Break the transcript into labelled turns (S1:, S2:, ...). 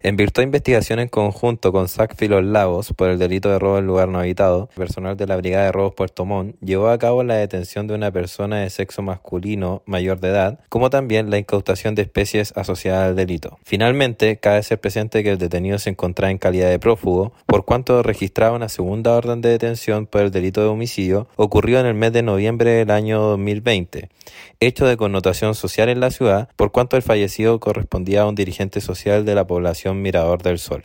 S1: En virtud de investigación en conjunto con SACFI Los Lagos por el delito de robo en lugar no habitado, el personal de la Brigada de Robos Puerto Montt llevó a cabo la detención de una persona de sexo masculino mayor de edad, como también la incautación de especies asociadas al delito. Finalmente, cabe ser presente que el detenido se encontraba en calidad de prófugo, por cuanto registraba una segunda orden de detención por el delito de homicidio ocurrido en el mes de noviembre del año 2020, hecho de connotación social en la ciudad, por cuanto el fallecido correspondía a un dirigente social de la población Mirador del Sol.